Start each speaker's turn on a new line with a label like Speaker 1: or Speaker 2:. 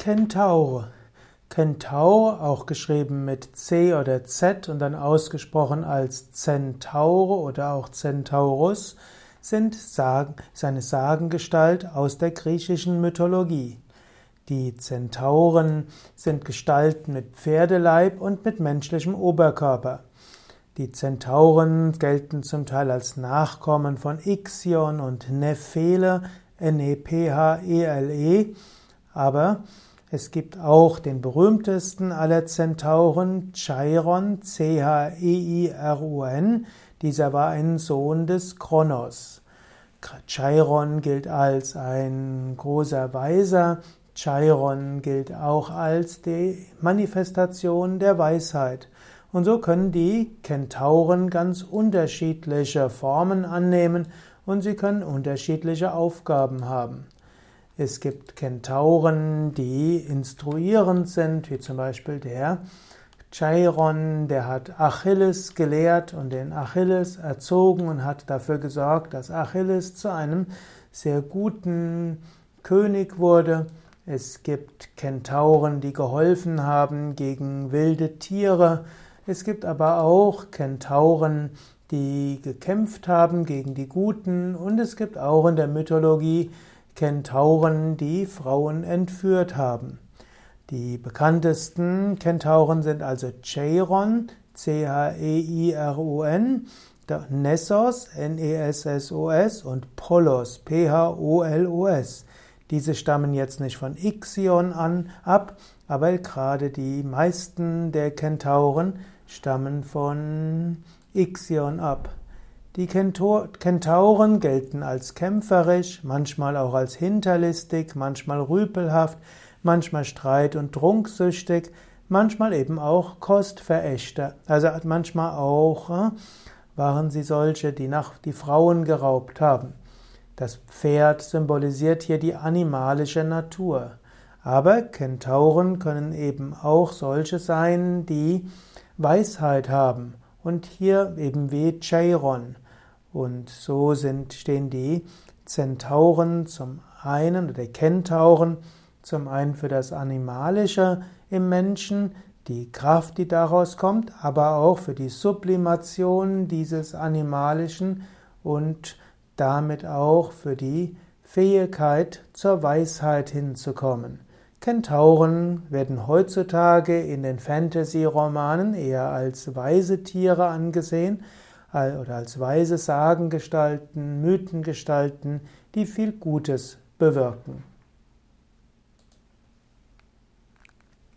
Speaker 1: Kentaur. Kentaur, auch geschrieben mit C oder Z und dann ausgesprochen als Zentaure oder auch Centaurus, sind Sagen, ist eine Sagengestalt aus der griechischen Mythologie. Die Zentauren sind Gestalten mit Pferdeleib und mit menschlichem Oberkörper. Die Zentauren gelten zum Teil als Nachkommen von Ixion und Nephele, N-E-P-H-E-L-E, e, aber es gibt auch den berühmtesten aller Zentauren, Chiron, C-H-E-I-R-O-N. Dieser war ein Sohn des Kronos. Chiron gilt als ein großer Weiser. Chiron gilt auch als die Manifestation der Weisheit. Und so können die Kentauren ganz unterschiedliche Formen annehmen und sie können unterschiedliche Aufgaben haben. Es gibt Kentauren, die instruierend sind, wie zum Beispiel der Chiron, der hat Achilles gelehrt und den Achilles erzogen und hat dafür gesorgt, dass Achilles zu einem sehr guten König wurde. Es gibt Kentauren, die geholfen haben gegen wilde Tiere. Es gibt aber auch Kentauren, die gekämpft haben gegen die Guten und es gibt auch in der Mythologie Kentauren, die Frauen entführt haben. Die bekanntesten Kentauren sind also Cheiron, C-H-E-I-R-O-N, Nessos, N-E-S-S-O-S und Polos, P-H-O-L-O-S. Diese stammen jetzt nicht von Ixion an, ab, aber gerade die meisten der Kentauren stammen von Ixion ab. Die Kentauren gelten als kämpferisch, manchmal auch als hinterlistig, manchmal rüpelhaft, manchmal streit- und trunksüchtig, manchmal eben auch Kostverächter. Also manchmal auch äh, waren sie solche, die nach die Frauen geraubt haben. Das Pferd symbolisiert hier die animalische Natur. Aber Kentauren können eben auch solche sein, die Weisheit haben und hier eben wie Cheiron. Und so sind, stehen die Zentauren zum einen, oder Kentauren zum einen für das Animalische im Menschen, die Kraft, die daraus kommt, aber auch für die Sublimation dieses Animalischen und damit auch für die Fähigkeit zur Weisheit hinzukommen. Kentauren werden heutzutage in den Fantasy-Romanen eher als weise Tiere angesehen oder als weise Sagengestalten, Mythengestalten, die viel Gutes bewirken.